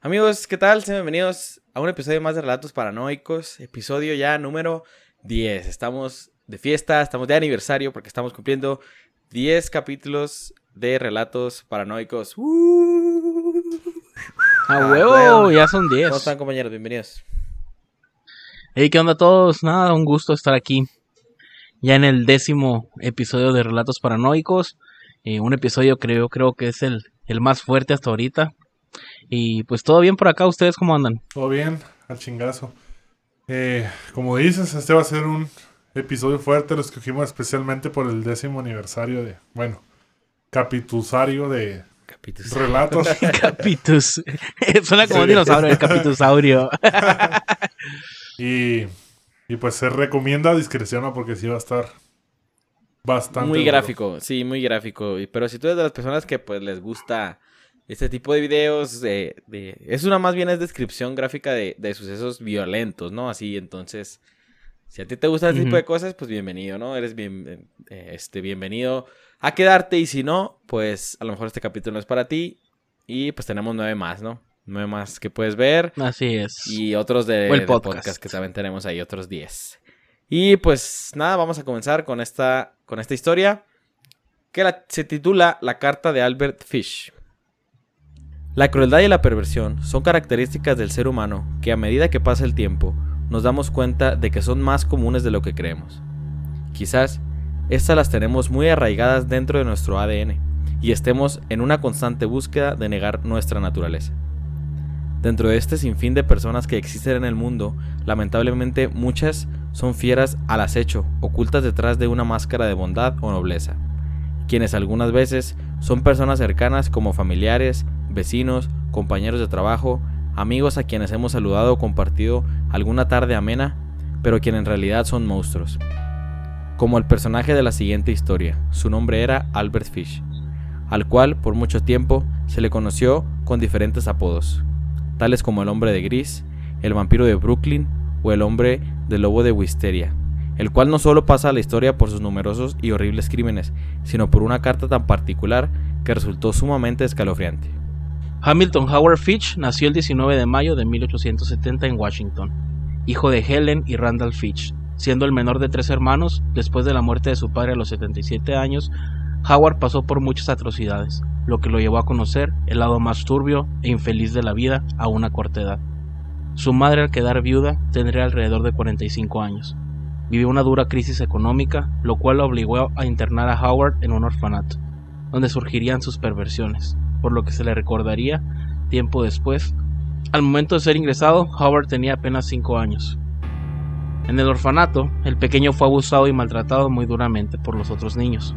Amigos, ¿qué tal? Sean bienvenidos a un episodio más de Relatos Paranoicos, episodio ya número 10. Estamos de fiesta, estamos de aniversario porque estamos cumpliendo 10 capítulos de Relatos Paranoicos. ¡A ah, huevo! Ya son 10. ¿Cómo están, compañeros? Bienvenidos. Hey, ¿qué onda a todos? Nada, un gusto estar aquí. Ya en el décimo episodio de Relatos Paranoicos. Eh, un episodio creo, creo que es el, el más fuerte hasta ahorita. Y pues todo bien por acá, ¿ustedes cómo andan? Todo bien, al chingazo. Eh, como dices, este va a ser un episodio fuerte, lo escogimos especialmente por el décimo aniversario de, bueno, capitusario de Capitus. relatos. Capitus. Suena como un dinosaurio, el capitusaurio. y, y pues se recomienda discreción porque sí va a estar bastante... Muy duro. gráfico, sí, muy gráfico. Pero si tú eres de las personas que pues les gusta este tipo de videos, de, de- es una más bien es descripción gráfica de, de sucesos violentos, ¿no? Así, entonces, si a ti te gusta este tipo Ujú. de cosas, pues bienvenido, ¿no? Eres bien, eh, este, bienvenido a quedarte y si no, pues a lo mejor este capítulo no es para ti y pues tenemos nueve más, ¿no? Nueve más que puedes ver Así es. y otros de, el podcast. podcast que también tenemos ahí, otros 10. Y pues nada, vamos a comenzar con esta, con esta historia que la- se titula La carta de Albert Fish. La crueldad y la perversión son características del ser humano que a medida que pasa el tiempo nos damos cuenta de que son más comunes de lo que creemos. Quizás estas las tenemos muy arraigadas dentro de nuestro ADN y estemos en una constante búsqueda de negar nuestra naturaleza. Dentro de este sinfín de personas que existen en el mundo, lamentablemente muchas son fieras al acecho, ocultas detrás de una máscara de bondad o nobleza, quienes algunas veces son personas cercanas como familiares, vecinos, compañeros de trabajo, amigos a quienes hemos saludado o compartido alguna tarde amena, pero quienes en realidad son monstruos. Como el personaje de la siguiente historia, su nombre era Albert Fish, al cual por mucho tiempo se le conoció con diferentes apodos, tales como el hombre de gris, el vampiro de Brooklyn o el hombre del lobo de Wisteria, el cual no solo pasa a la historia por sus numerosos y horribles crímenes, sino por una carta tan particular que resultó sumamente escalofriante. Hamilton Howard Fitch nació el 19 de mayo de 1870 en Washington, hijo de Helen y Randall Fitch. Siendo el menor de tres hermanos, después de la muerte de su padre a los 77 años, Howard pasó por muchas atrocidades, lo que lo llevó a conocer el lado más turbio e infeliz de la vida a una corta edad. Su madre al quedar viuda tendría alrededor de 45 años. Vivió una dura crisis económica, lo cual lo obligó a internar a Howard en un orfanato, donde surgirían sus perversiones, por lo que se le recordaría tiempo después. Al momento de ser ingresado, Howard tenía apenas 5 años. En el orfanato, el pequeño fue abusado y maltratado muy duramente por los otros niños.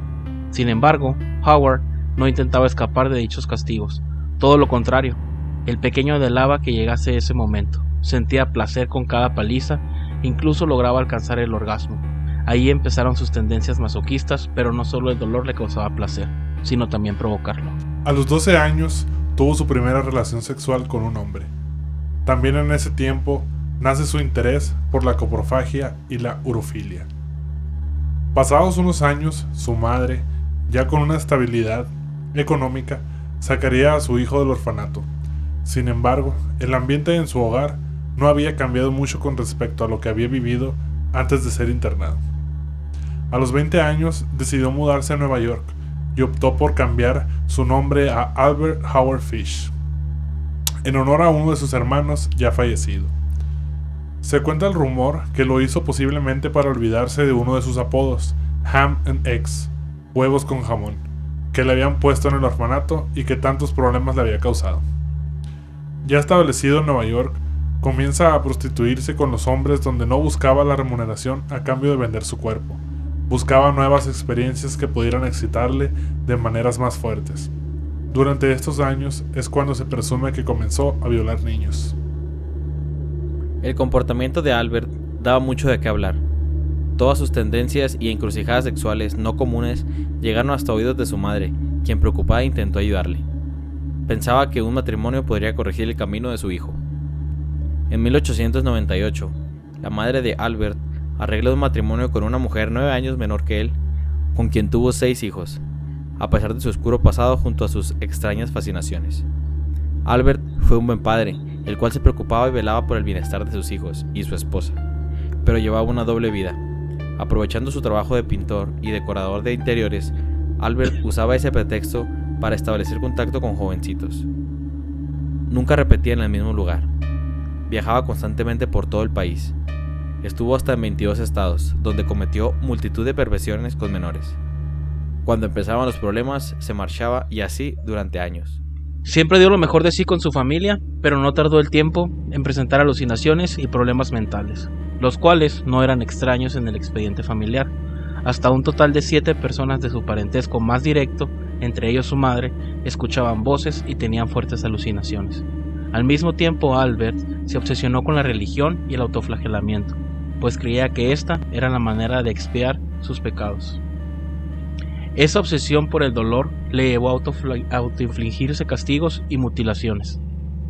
Sin embargo, Howard no intentaba escapar de dichos castigos. Todo lo contrario, el pequeño anhelaba que llegase ese momento. Sentía placer con cada paliza, incluso lograba alcanzar el orgasmo. Ahí empezaron sus tendencias masoquistas, pero no solo el dolor le causaba placer, sino también provocarlo. A los 12 años tuvo su primera relación sexual con un hombre. También en ese tiempo nace su interés por la coprofagia y la urofilia. Pasados unos años, su madre, ya con una estabilidad económica, sacaría a su hijo del orfanato. Sin embargo, el ambiente en su hogar no había cambiado mucho con respecto a lo que había vivido antes de ser internado. A los 20 años decidió mudarse a Nueva York optó por cambiar su nombre a Albert Howard Fish, en honor a uno de sus hermanos ya fallecido. Se cuenta el rumor que lo hizo posiblemente para olvidarse de uno de sus apodos, Ham and Eggs, huevos con jamón, que le habían puesto en el orfanato y que tantos problemas le había causado. Ya establecido en Nueva York, comienza a prostituirse con los hombres donde no buscaba la remuneración a cambio de vender su cuerpo. Buscaba nuevas experiencias que pudieran excitarle de maneras más fuertes. Durante estos años es cuando se presume que comenzó a violar niños. El comportamiento de Albert daba mucho de qué hablar. Todas sus tendencias y encrucijadas sexuales no comunes llegaron hasta oídos de su madre, quien preocupada intentó ayudarle. Pensaba que un matrimonio podría corregir el camino de su hijo. En 1898, la madre de Albert arregló un matrimonio con una mujer nueve años menor que él, con quien tuvo seis hijos, a pesar de su oscuro pasado junto a sus extrañas fascinaciones. Albert Fue un buen padre, el cual se preocupaba y velaba por el bienestar de sus hijos y su esposa, pero llevaba una doble vida. Aprovechando su trabajo de pintor y decorador de interiores, Albert usaba ese pretexto para establecer contacto con jovencitos. Nunca repetía en el mismo lugar. Viajaba constantemente por todo el país. Estuvo hasta en 22 estados, donde cometió multitud de perversiones con menores. Cuando empezaban los problemas, se marchaba y así durante años. Siempre dio lo mejor de sí con su familia, pero no tardó el tiempo en presentar alucinaciones y problemas mentales, los cuales no eran extraños en el expediente familiar. Hasta un total de siete personas de su parentesco más directo, entre ellos su madre, escuchaban voces y tenían fuertes alucinaciones. Al mismo tiempo, Albert se obsesionó con la religión y el autoflagelamiento, pues creía que esta era la manera de expiar sus pecados. Esa obsesión por el dolor le llevó a autoinfligirse castigos y mutilaciones.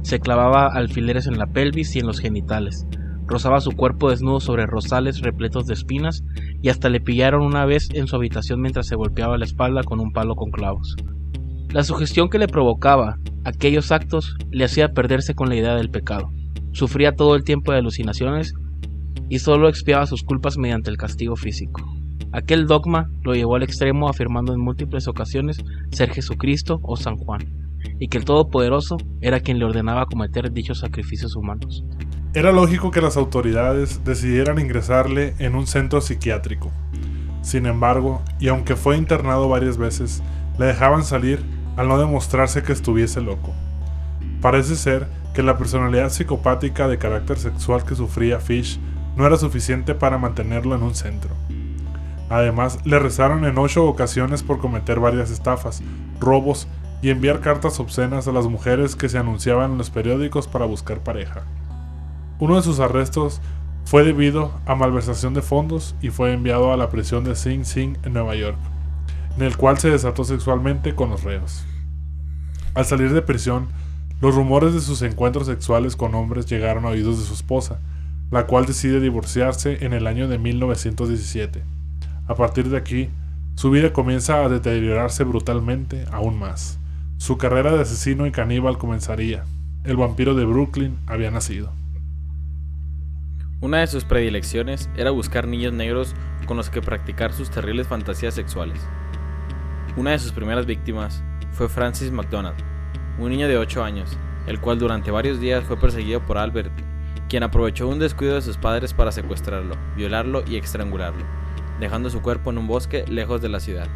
Se clavaba alfileres en la pelvis y en los genitales, rozaba su cuerpo desnudo sobre rosales repletos de espinas y hasta le pillaron una vez en su habitación mientras se golpeaba la espalda con un palo con clavos. La sugestión que le provocaba aquellos actos le hacía perderse con la idea del pecado. Sufría todo el tiempo de alucinaciones y solo expiaba sus culpas mediante el castigo físico. Aquel dogma lo llevó al extremo afirmando en múltiples ocasiones ser Jesucristo o San Juan, y que el Todopoderoso era quien le ordenaba cometer dichos sacrificios humanos. Era lógico que las autoridades decidieran ingresarle en un centro psiquiátrico. Sin embargo, y aunque fue internado varias veces, le dejaban salir al no demostrarse que estuviese loco. Parece ser que la personalidad psicopática de carácter sexual que sufría Fish no era suficiente para mantenerlo en un centro. Además, le rezaron en ocho ocasiones por cometer varias estafas, robos y enviar cartas obscenas a las mujeres que se anunciaban en los periódicos para buscar pareja. Uno de sus arrestos fue debido a malversación de fondos y fue enviado a la prisión de Sing Sing en Nueva York, en el cual se desató sexualmente con los reos. Al salir de prisión, los rumores de sus encuentros sexuales con hombres llegaron a oídos de su esposa, la cual decide divorciarse en el año de 1917. A partir de aquí, su vida comienza a deteriorarse brutalmente aún más. Su carrera de asesino y caníbal comenzaría. El vampiro de Brooklyn había nacido. Una de sus predilecciones era buscar niños negros con los que practicar sus terribles fantasías sexuales. Una de sus primeras víctimas fue Francis McDonald, un niño de 8 años, el cual durante varios días fue perseguido por Albert, quien aprovechó un descuido de sus padres para secuestrarlo, violarlo y estrangularlo, dejando su cuerpo en un bosque lejos de la ciudad.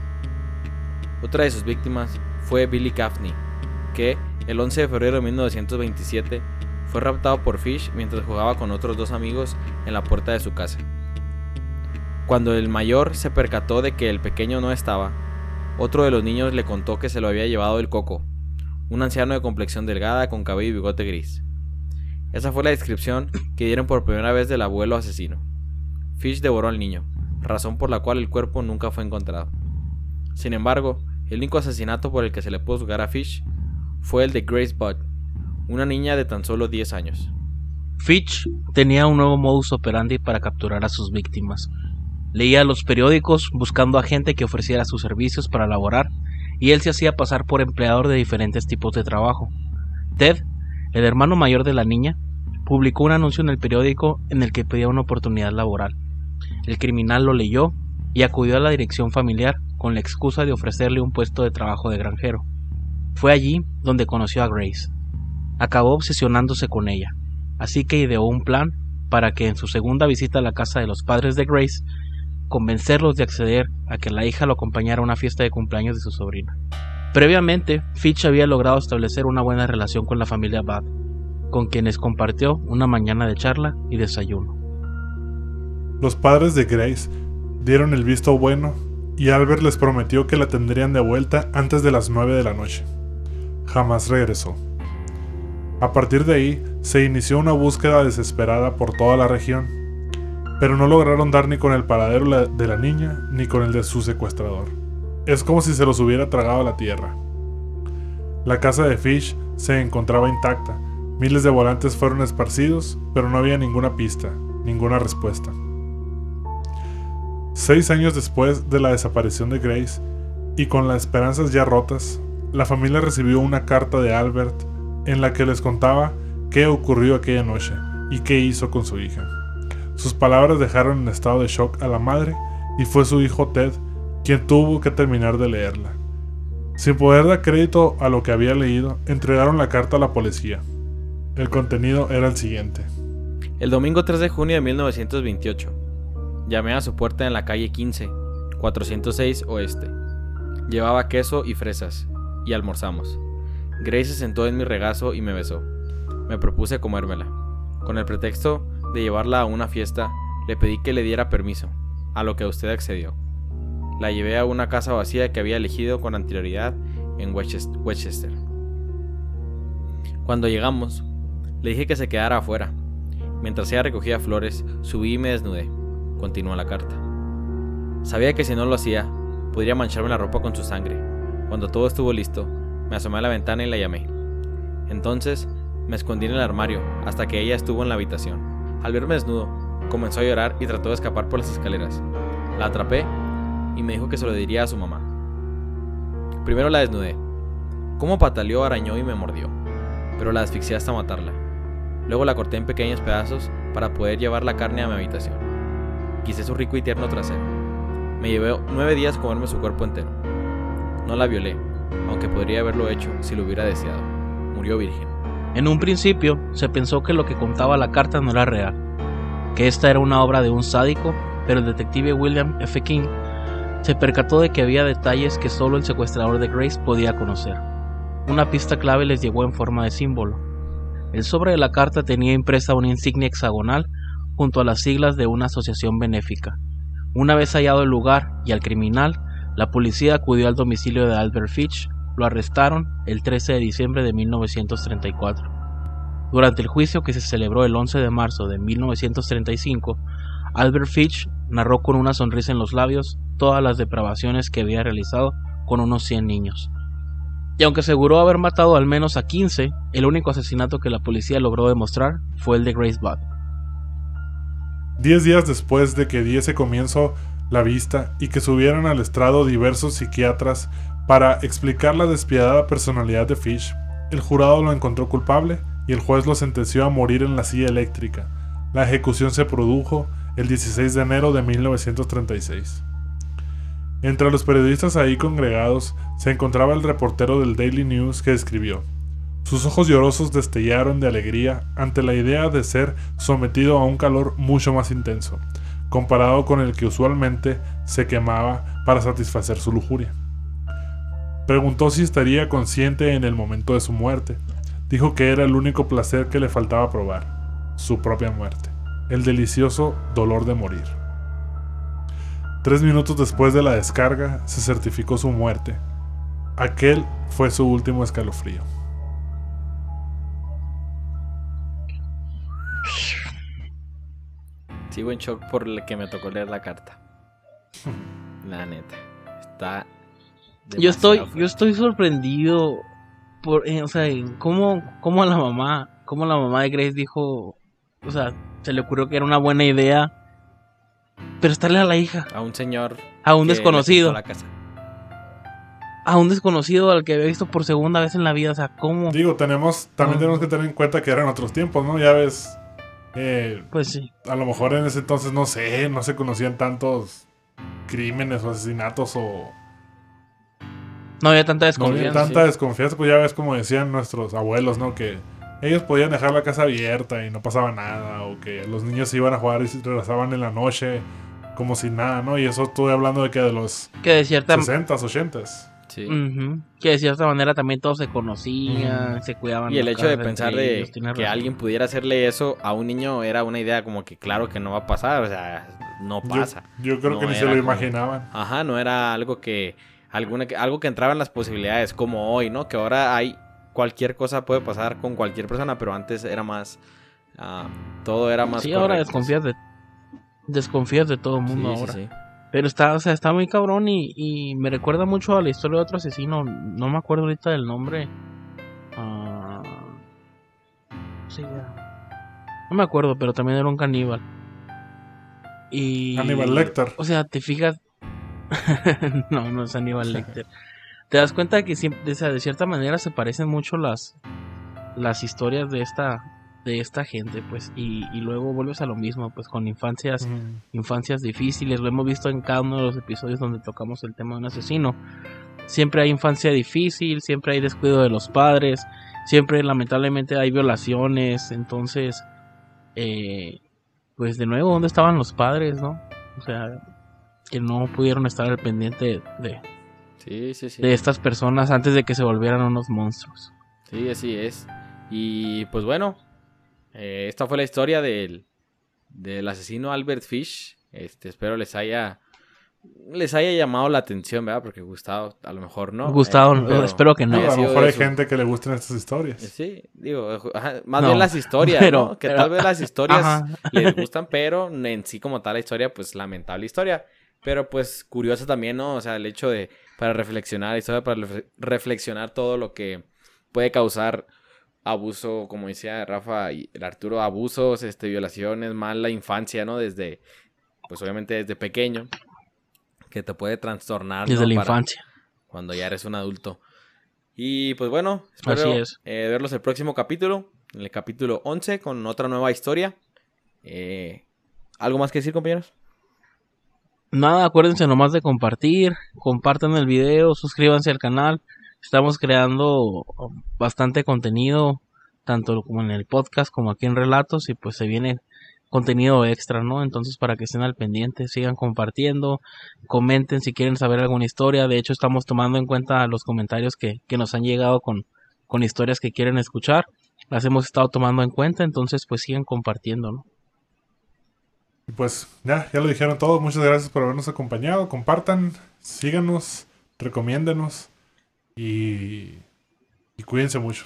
Otra de sus víctimas fue Billy Gaffney, que el 11 de febrero de 1927 fue raptado por Fish mientras jugaba con otros dos amigos en la puerta de su casa. Cuando el mayor se percató de que el pequeño no estaba, otro de los niños le contó que se lo había llevado el coco, un anciano de complexión delgada con cabello y bigote gris. Esa fue la descripción que dieron por primera vez del abuelo asesino. Fish devoró al niño, razón por la cual el cuerpo nunca fue encontrado. Sin embargo, el único asesinato por el que se le pudo juzgar a Fish fue el de Grace Budd, una niña de tan solo 10 años. Fitch tenía un nuevo modus operandi para capturar a sus víctimas. Leía los periódicos buscando a gente que ofreciera sus servicios para laborar, y él se hacía pasar por empleador de diferentes tipos de trabajo. Ted, el hermano mayor de la niña, publicó un anuncio en el periódico en el que pedía una oportunidad laboral. El criminal lo leyó y acudió a la dirección familiar con la excusa de ofrecerle un puesto de trabajo de granjero. Fue allí donde conoció a Grace acabó obsesionándose con ella, así que ideó un plan para que en su segunda visita a la casa de los padres de Grace, convencerlos de acceder a que la hija lo acompañara a una fiesta de cumpleaños de su sobrina. Previamente, Fitch había logrado establecer una buena relación con la familia Bad, con quienes compartió una mañana de charla y desayuno. Los padres de Grace dieron el visto bueno y Albert les prometió que la tendrían de vuelta antes de las 9 de la noche. Jamás regresó. A partir de ahí, se inició una búsqueda desesperada por toda la región, pero no lograron dar ni con el paradero de la niña ni con el de su secuestrador. Es como si se los hubiera tragado a la tierra. La casa de Fish se encontraba intacta, miles de volantes fueron esparcidos, pero no había ninguna pista, ninguna respuesta. Seis años después de la desaparición de Grace, y con las esperanzas ya rotas, la familia recibió una carta de Albert en la que les contaba qué ocurrió aquella noche y qué hizo con su hija. Sus palabras dejaron en estado de shock a la madre y fue su hijo Ted quien tuvo que terminar de leerla. Sin poder dar crédito a lo que había leído, entregaron la carta a la policía. El contenido era el siguiente. El domingo 3 de junio de 1928, llamé a su puerta en la calle 15, 406 Oeste. Llevaba queso y fresas, y almorzamos. Grace se sentó en mi regazo y me besó. Me propuse comérmela. Con el pretexto de llevarla a una fiesta, le pedí que le diera permiso, a lo que usted accedió. La llevé a una casa vacía que había elegido con anterioridad en Westchester. Cuando llegamos, le dije que se quedara afuera. Mientras ella recogía flores, subí y me desnudé. Continuó la carta. Sabía que si no lo hacía, podría mancharme la ropa con su sangre. Cuando todo estuvo listo, me asomé a la ventana y la llamé. Entonces, me escondí en el armario hasta que ella estuvo en la habitación. Al verme desnudo, comenzó a llorar y trató de escapar por las escaleras. La atrapé y me dijo que se lo diría a su mamá. Primero la desnudé. Como pataleó, arañó y me mordió, pero la asfixié hasta matarla. Luego la corté en pequeños pedazos para poder llevar la carne a mi habitación. Quise su rico y tierno trasero. Me llevé nueve días comerme su cuerpo entero. No la violé, aunque podría haberlo hecho si lo hubiera deseado. Murió virgen. En un principio se pensó que lo que contaba la carta no era real, que esta era una obra de un sádico, pero el detective William F. King se percató de que había detalles que solo el secuestrador de Grace podía conocer. Una pista clave les llegó en forma de símbolo. El sobre de la carta tenía impresa una insignia hexagonal junto a las siglas de una asociación benéfica. Una vez hallado el lugar y al criminal, la policía acudió al domicilio de Albert Fitch, lo arrestaron el 13 de diciembre de 1934. Durante el juicio que se celebró el 11 de marzo de 1935, Albert Fitch narró con una sonrisa en los labios todas las depravaciones que había realizado con unos 100 niños. Y aunque aseguró haber matado al menos a 15, el único asesinato que la policía logró demostrar fue el de Grace Budd. Diez días después de que diese comienzo la vista y que subieran al estrado diversos psiquiatras para explicar la despiadada personalidad de Fish, el jurado lo encontró culpable y el juez lo sentenció a morir en la silla eléctrica. La ejecución se produjo el 16 de enero de 1936. Entre los periodistas ahí congregados se encontraba el reportero del Daily News que escribió. Sus ojos llorosos destellaron de alegría ante la idea de ser sometido a un calor mucho más intenso, comparado con el que usualmente se quemaba para satisfacer su lujuria. Preguntó si estaría consciente en el momento de su muerte. Dijo que era el único placer que le faltaba probar, su propia muerte, el delicioso dolor de morir. Tres minutos después de la descarga, se certificó su muerte. Aquel fue su último escalofrío. Sigo en shock por el que me tocó leer la carta. La neta. Está. Yo estoy, yo estoy sorprendido por, eh, o sea, cómo, cómo la mamá, cómo la mamá de Grace dijo, o sea, se le ocurrió que era una buena idea pero estarle a la hija. A un señor. A un desconocido. A un desconocido al que había visto por segunda vez en la vida. O sea, ¿cómo? Digo, tenemos. También tenemos que tener en cuenta que eran otros tiempos, ¿no? Ya ves. Eh, pues sí. A lo mejor en ese entonces, no sé, no se conocían tantos crímenes o asesinatos o. No había tanta desconfianza. No había tanta desconfianza, pues ya ves como decían nuestros abuelos, ¿no? Que ellos podían dejar la casa abierta y no pasaba nada, o que los niños se iban a jugar y se regresaban en la noche como si nada, ¿no? Y eso estoy hablando de que de los que de cierta 60s, 80 Sí. Que de cierta manera también todos se conocían, se cuidaban. Y el hecho de pensar de que alguien pudiera hacerle eso a un niño era una idea como que claro que no va a pasar, o sea, no pasa. Yo, creo que ni se lo imaginaban. Ajá, no era algo que alguna algo que entraba en las posibilidades como hoy, ¿no? Que ahora hay cualquier cosa puede pasar con cualquier persona, pero antes era más todo era más Sí, ahora desconfías de desconfías de todo el mundo ahora. Pero está, o sea, está muy cabrón y, me recuerda mucho a la historia de otro asesino. No me acuerdo ahorita del nombre. Uh, sí, No me acuerdo, pero también era un caníbal. Y. Aníbal Lecter. O sea, te fijas. no, no es Aníbal Lecter. Te das cuenta que de cierta manera se parecen mucho las las historias de esta de esta gente, pues, y, y luego vuelves a lo mismo, pues, con infancias difíciles, lo hemos visto en cada uno de los episodios donde tocamos el tema de un asesino. Siempre hay infancia difícil, siempre hay descuido de los padres, siempre lamentablemente hay violaciones, entonces, eh, pues de nuevo, ¿dónde estaban los padres, no? O sea, que no pudieron estar al pendiente de, Sí, sí, sí. de estas personas antes de que se volvieran unos monstruos. Sí, así es. Y pues bueno, eh, esta fue la historia del, del asesino Albert Fish. Este, espero les haya les haya llamado la atención, ¿verdad? Porque Gustavo a lo mejor no. Gustavo, eh, pero espero que no. a lo mejor hay su- gente que le gusten estas Eh, historias. Sí, digo, ajá, más No, bien las historias, pero- ¿no? Que pero- tal vez las historias Ajá. les gustan, pero en sí como tal la historia, pues lamentable historia. Pero pues curiosa también, ¿no? O sea, el hecho de, para reflexionar, historia para refle- reflexionar todo lo que puede causar abuso, como decía Rafa y el Arturo, abusos, este, violaciones, mala infancia, ¿no? Desde, pues obviamente desde pequeño, que te puede trastornar. Desde ¿no? la Para infancia. Cuando ya eres un adulto. Y pues bueno, espero Así es. eh, verlos el próximo capítulo, en el capítulo 11, con otra nueva historia. Eh, ¿Algo más que decir, compañeros? Nada, acuérdense nomás de compartir, compartan el video, suscríbanse al canal. Estamos creando bastante contenido, tanto como en el podcast como aquí en Relatos, y pues se viene contenido extra, ¿no? Entonces para que estén al pendiente, sigan compartiendo, comenten si quieren saber alguna historia. De hecho, estamos tomando en cuenta los comentarios que, que nos han llegado con, con historias que quieren escuchar. Las hemos estado tomando en cuenta, entonces pues sigan compartiendo, ¿no? Y pues ya, ya lo dijeron todos. Muchas gracias por habernos acompañado. Compartan, síganos, recomiéndenos y, y cuídense mucho.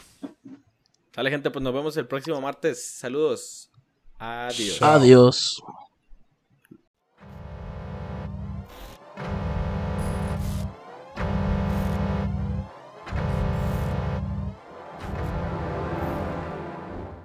Sale gente, pues nos vemos el próximo martes. Saludos. Adiós. Adiós.